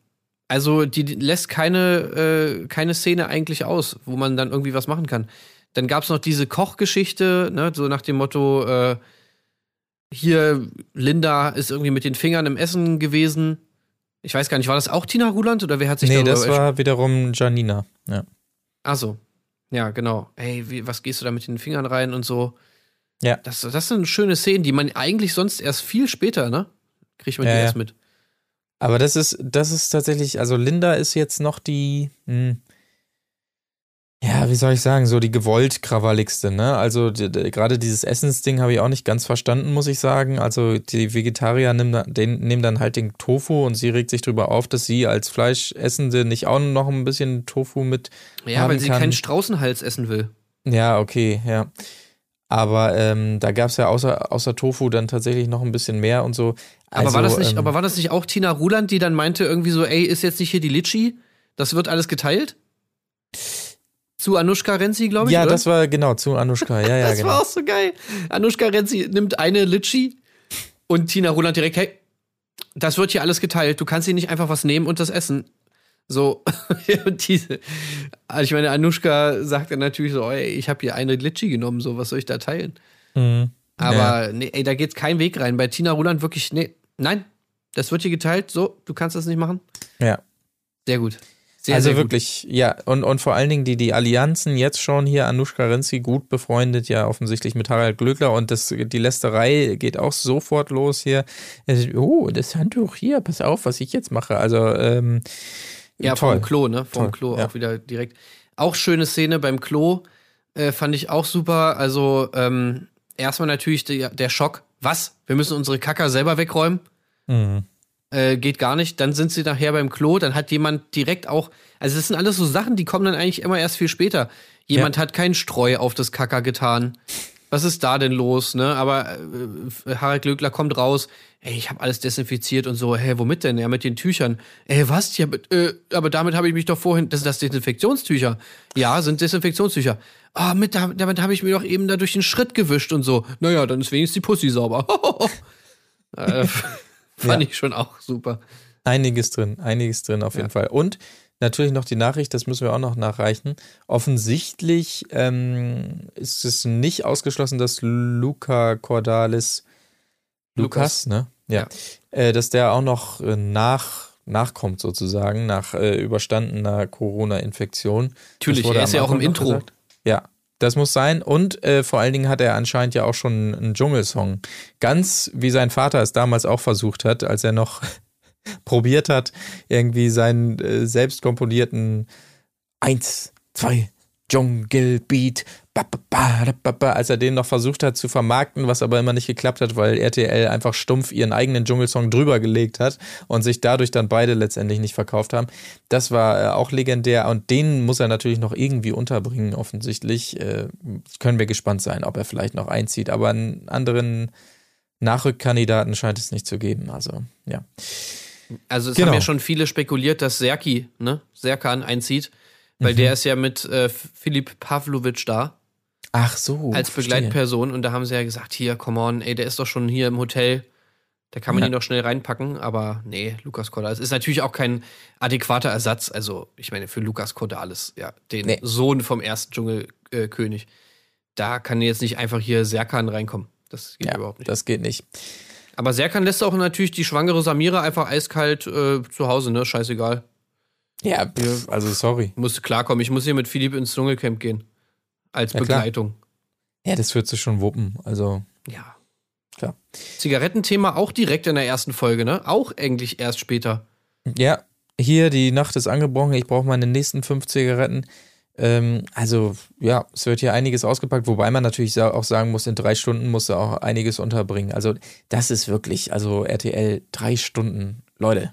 also die lässt keine, äh, keine Szene eigentlich aus, wo man dann irgendwie was machen kann. Dann gab's noch diese Kochgeschichte, ne, so nach dem Motto, äh, hier, Linda ist irgendwie mit den Fingern im Essen gewesen. Ich weiß gar nicht, war das auch Tina Ruland oder wer hat sich Nee, darüber das war wiederum Janina. Ja. Ach so. Ja, genau. Ey, wie, was gehst du da mit den Fingern rein und so? Ja. Das, das sind schöne Szenen, die man eigentlich sonst erst viel später, ne? Kriegt man Ja, die ja. erst mit. Aber das ist, das ist tatsächlich, also Linda ist jetzt noch die, hm, ja, wie soll ich sagen, so die gewollt krawalligste, ne? Also d- d- gerade dieses Essensding habe ich auch nicht ganz verstanden, muss ich sagen. Also die Vegetarier nehmen, da- den, nehmen dann halt den Tofu und sie regt sich drüber auf, dass sie als Fleischessende nicht auch noch ein bisschen Tofu mit Ja, weil sie kann. keinen Straußenhals essen will. Ja, okay, ja. Aber ähm, da gab es ja außer, außer Tofu dann tatsächlich noch ein bisschen mehr und so. Aber, Also, war das nicht, ähm, aber war das nicht auch Tina Ruland, die dann meinte, irgendwie so, ey, ist jetzt nicht hier die Litschi? Das wird alles geteilt? Zu Anushka Renzi, glaube ich. Ja, oder? das war genau zu Anushka, ja, ja, das genau. war auch so geil. Anushka Renzi nimmt eine Litschi und Tina Ruland direkt, hey, das wird hier alles geteilt. Du kannst hier nicht einfach was nehmen und das essen. So, und diese, also ich meine, Anushka sagt dann natürlich so, ey, ich habe hier eine Litschi genommen, so, was soll ich da teilen? Mhm. Aber nee, ey, da geht kein Weg rein. Bei Tina Ruland wirklich, nee, nein, das wird hier geteilt, so, du kannst das nicht machen. Ja. Sehr gut. Sehr, also sehr wirklich, ja, und, und vor allen Dingen die, die Allianzen jetzt schon hier, Anushka Renzi gut befreundet, ja offensichtlich mit Harald Glöckler und das, die Lästerei geht auch sofort los hier. Oh, das Handtuch hier, pass auf, was ich jetzt mache. Also, ähm, Ja, toll. vom Klo, ne? Vom Toll, Klo ja. auch wieder direkt. Auch schöne Szene beim Klo, äh, fand ich auch super. Also, ähm, erstmal natürlich der, der Schock. Was? Wir müssen unsere Kacker selber wegräumen? Mhm. Äh, geht gar nicht. Dann sind sie nachher beim Klo, dann hat jemand direkt auch, also das sind alles so Sachen, die kommen dann eigentlich immer erst viel später. Jemand hat keinen Streu auf das Kacker getan. Was ist da denn los, ne? Aber äh, Harald Glöckler kommt raus, ey, ich habe alles desinfiziert und so, hä, womit denn? Ja, mit den Tüchern. Ey, was? Ja, mit, äh, aber damit habe ich mich doch vorhin, das sind das Desinfektionstücher. Ja, sind Desinfektionstücher. Ah, mit, damit, damit habe ich mir doch eben da durch den Schritt gewischt und so. Naja, dann ist wenigstens die Pussy sauber. äh, fand Ja. ich schon auch super. Einiges drin, einiges drin auf jeden Fall. Und natürlich noch die Nachricht, das müssen wir auch noch nachreichen. Offensichtlich ähm, ist es nicht ausgeschlossen, dass Luca Cordalis Lukas, ne? Ja. Äh, dass der auch noch äh, nach, nachkommt sozusagen, nach äh, überstandener Corona-Infektion. Natürlich, er ist ja auch im Intro. gesagt. Ja, das muss sein. Und äh, vor allen Dingen hat er anscheinend ja auch schon einen Dschungelsong. Ganz wie sein Vater es damals auch versucht hat, als er noch probiert hat, irgendwie seinen äh, selbst komponierten Eins, zwei, Ba, ba, als er den noch versucht hat zu vermarkten, was aber immer nicht geklappt hat, weil RTL einfach stumpf ihren eigenen Dschungelsong drüber gelegt hat und sich dadurch dann beide letztendlich nicht verkauft haben. Das war äh, auch legendär und den muss er natürlich noch irgendwie unterbringen, offensichtlich. Äh, können wir gespannt sein, ob er vielleicht noch einzieht, aber einen anderen Nachrückkandidaten scheint es nicht zu geben. Also, ja. Also es Genau. haben ja schon viele spekuliert, dass Serki, ne, Serkan einzieht, weil Mhm. der ist ja mit äh, Philipp Pavlovic da Ach so. als verstehe. Begleitperson und da haben sie ja gesagt, hier, come on, ey, der ist doch schon hier im Hotel, da kann man Ja. ihn doch schnell reinpacken, aber nee, Lukas Cordalis ist natürlich auch kein adäquater Ersatz, also ich meine für Lukas Cordalis, ja, den Nee. Sohn vom ersten Dschungelkönig, da kann jetzt nicht einfach hier Serkan reinkommen, das geht Ja, überhaupt nicht. das geht nicht. Aber Serkan lässt auch natürlich die schwangere Samira einfach eiskalt äh, zu Hause, ne, scheißegal. Ja, pff, also sorry. Musste klarkommen. Ich muss hier mit Philipp ins Dschungelcamp gehen. als Ja, klar. Begleitung. Ja, das wird sie schon wuppen. Also, Ja. Klar. Zigarettenthema auch direkt in der ersten Folge, ne? Auch eigentlich erst später. ja, hier die Nacht ist angebrochen. Ich brauche meine nächsten fünf Zigaretten. Ähm, also, ja, es wird hier einiges ausgepackt, wobei man natürlich auch sagen muss, in drei Stunden musst du auch einiges unterbringen. Also, das ist wirklich, also RTL, drei Stunden. Leute.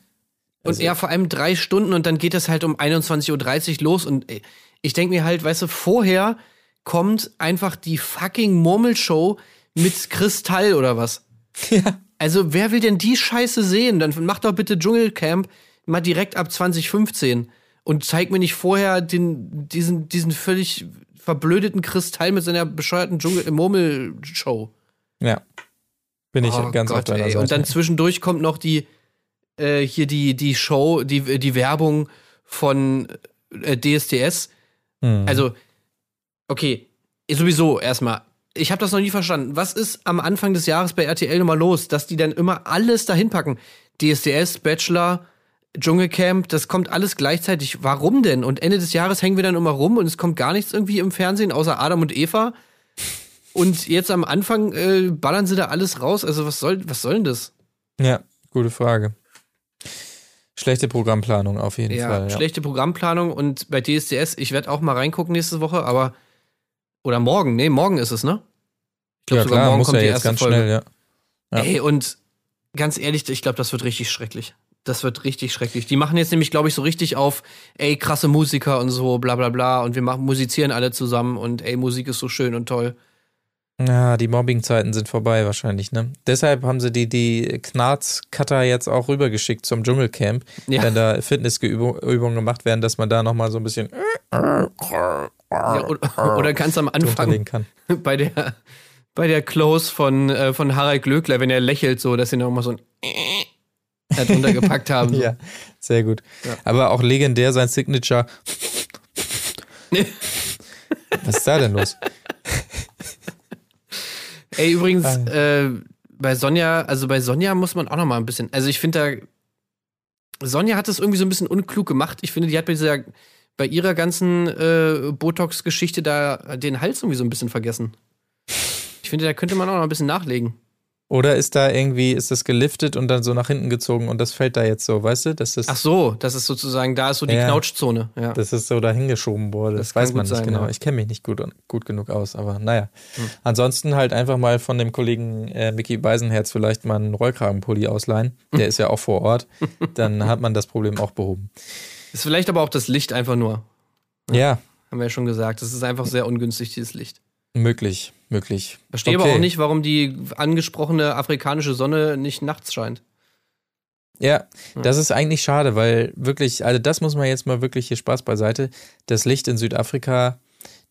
Und Also- ja, vor allem drei Stunden und dann geht das halt um 21.30 Uhr los. Und äh, ich denke mir halt, weißt du, vorher kommt einfach die fucking Murmelshow mit Kristall oder was. Ja. Also, wer will denn die Scheiße sehen? Dann mach doch bitte Dschungelcamp mal direkt ab 2015 und zeig mir nicht vorher den, diesen, diesen völlig verblödeten Kristall mit seiner bescheuerten Dschungel Murmelshow. Ja. Bin ich Oh ganz auf Gott, deiner ey. Seite. Und dann zwischendurch kommt noch die äh, hier die die Show, die die Werbung von äh, DSDS. Hm. Also okay, sowieso erstmal. Ich habe das noch nie verstanden. Was ist am Anfang des Jahres bei RTL nochmal los, dass die dann immer alles dahin packen? DSDS, Bachelor, Dschungelcamp, das kommt alles gleichzeitig. Warum denn? Und Ende des Jahres hängen wir dann immer rum und es kommt gar nichts irgendwie im Fernsehen außer Adam und Eva. Und jetzt am Anfang äh, ballern sie da alles raus. Also was soll was soll denn das? ja, gute Frage. Schlechte Programmplanung auf jeden Ja, Fall. Ja. schlechte Programmplanung und bei DSDS, ich werde auch mal reingucken nächste Woche, aber oder morgen, nee, morgen ist es, ne? Ich glaube ja, sogar klar, morgen muss kommt ja die erste ganz Folge. schnell, ja. Ja. Ey, und ganz ehrlich, ich glaube, das wird richtig schrecklich. Das wird richtig schrecklich. Die machen jetzt nämlich, glaube ich, so richtig auf, ey, krasse Musiker und so, bla bla bla. Und wir machen, musizieren alle zusammen und ey, Musik ist so schön und toll. Ja, die Mobbing-Zeiten sind vorbei wahrscheinlich, ne? Deshalb haben sie die, die Knarz-Cutter jetzt auch rübergeschickt zum Dschungelcamp, Ja. wenn da Fitnessübungen gemacht werden, dass man da nochmal so ein bisschen Ja, oder, oder kannst am Anfang kann. bei der, bei der Close von, äh, von Harald Glöckler, wenn er lächelt, so, dass sie noch mal so ein da drunter gepackt haben. So. Ja, sehr gut. Ja. Aber auch legendär sein Signature. Was ist da denn los? Ey, übrigens, Ah. äh, bei Sonja, also bei Sonja muss man auch noch mal ein bisschen, also ich finde da, Sonja hat das irgendwie so ein bisschen unklug gemacht. Ich finde, die hat bei dieser, bei ihrer ganzen äh, Botox-Geschichte da den Hals irgendwie so ein bisschen vergessen. Ich finde, da könnte man auch noch ein bisschen nachlegen. Oder ist da irgendwie, ist das geliftet und dann so nach hinten gezogen und das fällt da jetzt so, weißt du? Das ist, Ach so, das ist sozusagen, da ist so die Ja. Knautschzone. Ja. das ist so dahingeschoben worden. Das, Das weiß man nicht sein, genau. ja. Ich kenne mich nicht gut, gut genug aus, aber naja. Hm. Ansonsten halt einfach mal von dem Kollegen äh, Mickey Beisenherz vielleicht mal einen Rollkragenpulli ausleihen. Der ist ja auch vor Ort. Dann hat man das Problem auch behoben. Ist vielleicht aber auch das Licht einfach nur. Ja, Haben wir ja schon gesagt. Das ist einfach sehr ungünstig, dieses Licht. möglich, möglich. Verstehe Okay. aber auch nicht, warum die angesprochene afrikanische Sonne nicht nachts scheint. Ja, das ist eigentlich schade, weil wirklich, also das muss man jetzt mal wirklich hier Spaß beiseite. Das Licht in Südafrika,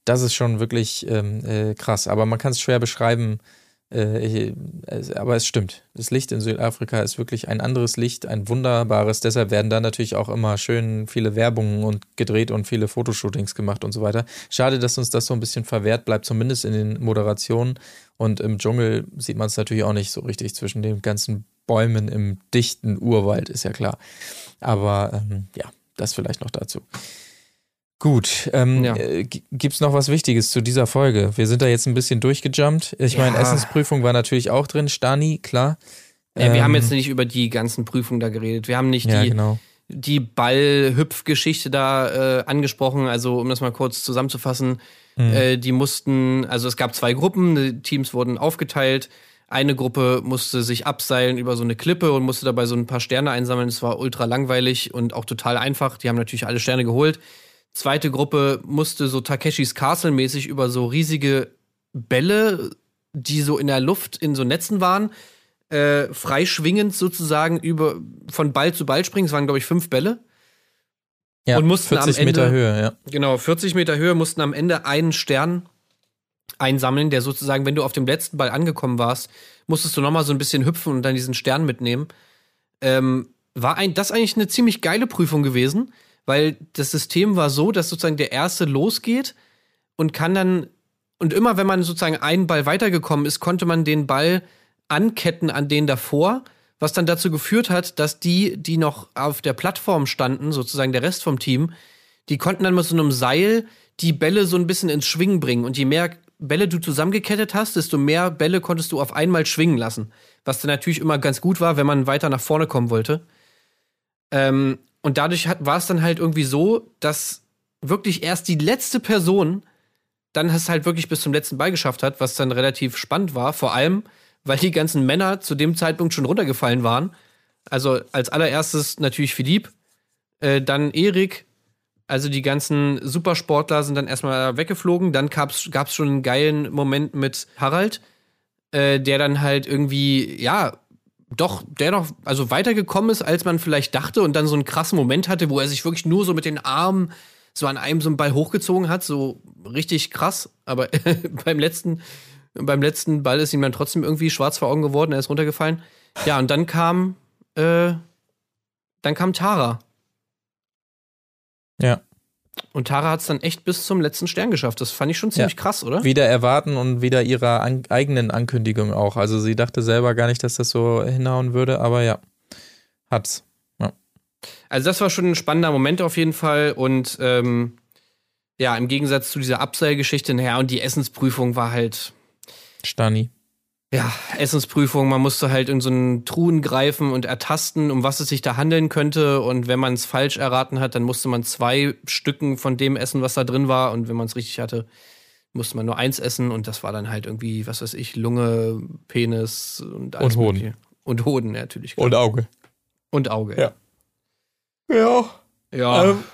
das ist schon wirklich ähm, äh, krass. Aber man kann es schwer beschreiben. Äh, ich- es- aber es stimmt. Das Licht in Südafrika ist wirklich ein anderes Licht, ein wunderbares. Deshalb werden da natürlich auch immer schön viele Werbungen und gedreht und viele Fotoshootings gemacht und so weiter. Schade, dass uns das so ein bisschen verwehrt bleibt, zumindest in den Moderationen. Und im Dschungel sieht man es natürlich auch nicht so richtig zwischen den ganzen Bäumen im dichten Urwald, ist ja klar. Aber ähm, ja, das vielleicht noch dazu. Gut, ähm, Ja. äh, gi- gibt's noch was Wichtiges zu dieser Folge? Wir sind da jetzt ein bisschen durchgejumpt. Ich meine, Ja. Essensprüfung war natürlich auch drin, Stani, klar. Ja, wir Ähm, haben jetzt nicht über die ganzen Prüfungen da geredet. Wir haben nicht die, genau. die Ball-Hüpf-Geschichte da äh, angesprochen. Also, um das mal kurz zusammenzufassen, Mhm. äh, die mussten, also es gab zwei Gruppen, die Teams wurden aufgeteilt. Eine Gruppe musste sich abseilen über so eine Klippe und musste dabei so ein paar Sterne einsammeln. Es war ultra langweilig und auch total einfach. Die haben natürlich alle Sterne geholt. Zweite Gruppe musste so Takeshis Castle mäßig über so riesige Bälle, die so in der Luft in so Netzen waren, äh, freischwingend sozusagen über von Ball zu Ball springen. Es waren, glaube ich, fünf Bälle. Ja, und mussten am 40 Meter Ende- Höhe, ja. Genau, 40 Meter Höhe mussten am Ende einen Stern einsammeln, der sozusagen, wenn du auf dem letzten Ball angekommen warst, musstest du nochmal so ein bisschen hüpfen und dann diesen Stern mitnehmen. Ähm, war ein, das eigentlich eine ziemlich geile Prüfung gewesen, weil das System war so, dass sozusagen der erste losgeht und kann dann, und immer wenn man sozusagen einen Ball weitergekommen ist, konnte man den Ball anketten an den davor, was dann dazu geführt hat, dass die, die noch auf der Plattform standen, sozusagen der Rest vom Team, die konnten dann mit so einem Seil die Bälle so ein bisschen ins Schwingen bringen. Und je mehr Bälle du zusammengekettet hast, desto mehr Bälle konntest du auf einmal schwingen lassen. Was dann natürlich immer ganz gut war, wenn man weiter nach vorne kommen wollte. Ähm, und dadurch hat, war es dann halt irgendwie so, dass wirklich erst die letzte Person dann es halt wirklich bis zum letzten Ball geschafft hat, was dann relativ spannend war. Vor allem, weil die ganzen Männer zu dem Zeitpunkt schon runtergefallen waren. Also als allererstes natürlich Philipp, äh, dann Erik, also die ganzen Supersportler sind dann erstmal weggeflogen. Dann gab es schon einen geilen Moment mit Harald, äh, der dann halt irgendwie, ja, doch, der noch, also weitergekommen ist, als man vielleicht dachte und dann so einen krassen Moment hatte, wo er sich wirklich nur so mit den Armen so an einem so einen Ball hochgezogen hat, so richtig krass. Aber beim letzten, beim letzten Ball ist ihm dann trotzdem irgendwie schwarz vor Augen geworden, er ist runtergefallen. Ja, und dann kam, äh, dann kam Tara. Ja. Und Tara hat es dann echt bis zum letzten Stern geschafft. Das fand ich schon ziemlich Ja. krass, oder? Wieder erwarten und wieder ihrer an eigenen Ankündigung auch. Also sie dachte selber gar nicht, dass das so hinhauen würde, aber ja, hat's. Also das war schon ein spannender Moment auf jeden Fall und ähm, ja, im Gegensatz zu dieser Abseilgeschichte, naja, und die Essensprüfung war halt, Stani. Ja, Essensprüfung, man musste halt in so einen Truhen greifen und ertasten, um was es sich da handeln könnte und wenn man es falsch erraten hat, dann musste man zwei Stücken von dem essen, was da drin war und wenn man es richtig hatte, musste man nur eins essen und das war dann halt irgendwie, was weiß ich, Lunge, Penis und alles Und Hoden. Mögliche. Und Hoden natürlich. klar. Auge. Und Auge. Ja. Ja. Ja. Ähm,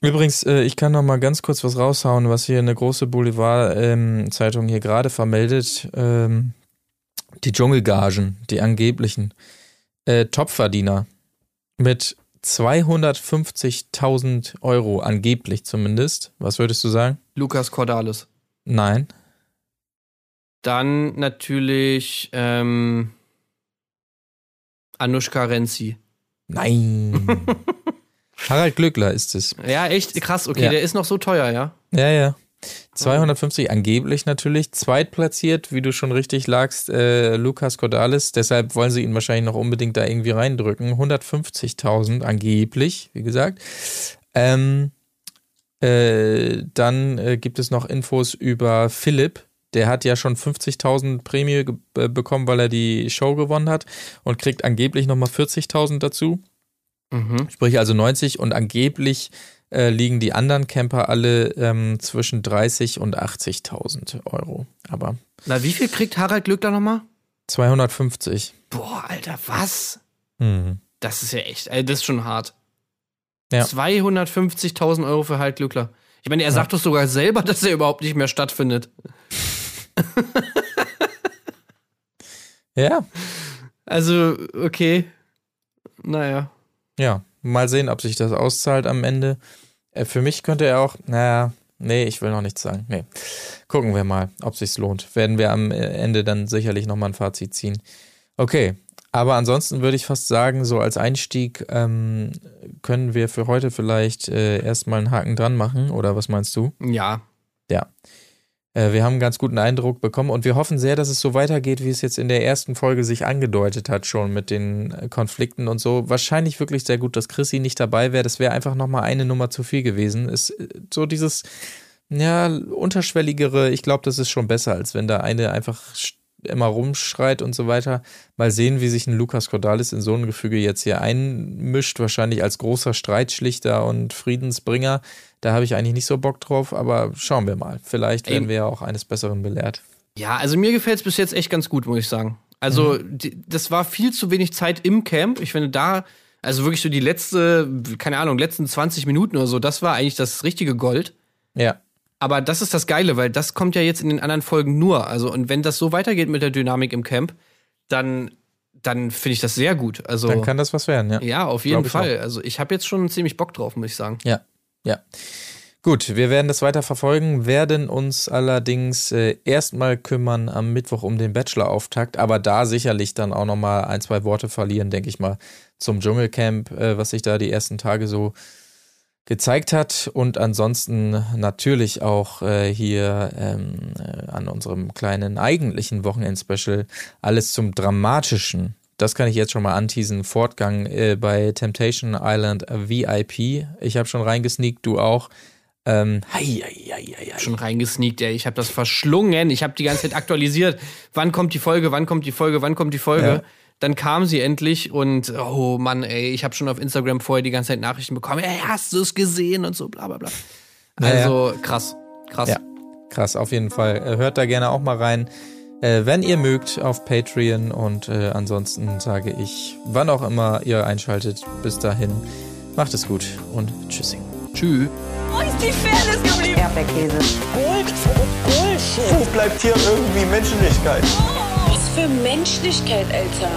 Übrigens, äh, ich kann noch mal ganz kurz was raushauen, was hier eine große Boulevard-Zeitung hier gerade vermeldet. Die Dschungelgagen, die angeblichen äh, Topverdiener mit 250.000 Euro, angeblich zumindest. Was würdest du sagen? Lukas Cordalis. Nein. Dann natürlich ähm, Anushka Renzi. Nein. Harald Glückler ist es. Ja, echt krass. Okay, Ja. der ist noch so teuer, ja. Ja, ja. 250 angeblich natürlich. Zweitplatziert, wie du schon richtig lagst, äh, Lukas Cordalis. Deshalb wollen sie ihn wahrscheinlich noch unbedingt da irgendwie reindrücken. 150.000 angeblich, wie gesagt. Ähm, äh, dann äh, gibt es noch Infos über Philipp. Der hat ja schon 50.000 Prämie äh, bekommen, weil er die Show gewonnen hat und kriegt angeblich nochmal 40.000 dazu. Mhm. Sprich also 90 und angeblich äh, liegen die anderen Camper alle ähm, zwischen 30 und 80.000 Euro. Aber Na, wie viel kriegt Harald Glückler nochmal? 250. Boah, Alter, was? Hm. Das ist ja echt, ey, das ist schon hart. Ja. 250.000 Euro für Harald Glückler. Ich meine, er sagt doch sogar selber, dass er überhaupt nicht mehr stattfindet. Ja, Also, okay. Naja. ja. Mal sehen, ob sich das auszahlt am Ende. Äh, für mich könnte er auch, naja, nee, ich will noch nichts sagen. Nee. Gucken wir mal, ob sich's lohnt. Werden wir am äh, Ende dann sicherlich nochmal ein Fazit ziehen. Okay. Aber ansonsten würde ich fast sagen, so als Einstieg ähm, können wir für heute vielleicht äh, erstmal einen Haken dran machen. Oder was meinst du? Ja. Ja. Äh, Wir haben einen ganz guten Eindruck bekommen und wir hoffen sehr, dass es so weitergeht, wie es jetzt in der ersten Folge sich angedeutet hat, schon mit den äh, Konflikten und so. Wahrscheinlich wirklich sehr gut, dass Chrissy nicht dabei wäre. Das wäre einfach nochmal eine Nummer zu viel gewesen. Ist äh, so dieses, ja, unterschwelligere, ich glaube, das ist schon besser, als wenn da eine einfach immer rumschreit und so weiter. Mal sehen, wie sich ein Lukas Cordalis in so ein Gefüge jetzt hier einmischt. Wahrscheinlich als großer Streitschlichter und Friedensbringer. Da habe ich eigentlich nicht so Bock drauf, aber schauen wir mal. Vielleicht werden Ey. wir ja auch eines Besseren belehrt. Ja, also mir gefällt es bis jetzt echt ganz gut, muss ich sagen. Also, die, das war viel zu wenig Zeit im Camp. Ich finde da, also wirklich so die letzte, keine Ahnung, letzten 20 Minuten oder so, das war eigentlich das richtige Gold. Ja, Aber das ist das Geile, weil das kommt ja jetzt in den anderen Folgen nur. Also, und wenn das so weitergeht mit der Dynamik im Camp, dann, dann finde ich das sehr gut. Also, dann kann das was werden, ja. ja, auf jeden Fall. Also, ich habe jetzt schon ziemlich Bock drauf, muss ich sagen. Ja, ja. Gut, wir werden das weiter verfolgen, werden uns allerdings äh, erstmal kümmern am Mittwoch um den Bachelor-Auftakt, aber da sicherlich dann auch nochmal ein, zwei Worte verlieren, denke ich mal, zum Dschungelcamp, äh, was sich da die ersten Tage so gezeigt hat und ansonsten natürlich auch äh, hier ähm, äh, an unserem kleinen eigentlichen Wochenend-Special alles zum Dramatischen. Das kann ich jetzt schon mal anteasen. Fortgang äh, bei Temptation Island VIP. Ich habe schon reingesneakt, du auch. Ähm, hei, hei, hei, hei. Schon reingesneakt, ey. Ich habe das verschlungen. Ich habe die ganze Zeit aktualisiert. Wann kommt die Folge? Wann kommt die Folge? Wann kommt die Folge? Ja. Dann kam sie endlich und oh Mann, ey, ich habe schon auf Instagram vorher die ganze Zeit Nachrichten bekommen. Ey, hast du es gesehen und so bla bla bla. Also krass, krass. Ja, krass, auf jeden Fall. Äh, Hört da gerne auch mal rein, äh, wenn ihr mögt, auf Patreon. Und äh, ansonsten sage ich, wann auch immer ihr einschaltet, bis dahin, macht es gut und tschüssing. Tschüss. Wo ist die Fairness geblieben? Erdbeerkäse. Gold, Bullshit. Wo bleibt hier irgendwie Menschlichkeit? Was für Menschlichkeit, Alter.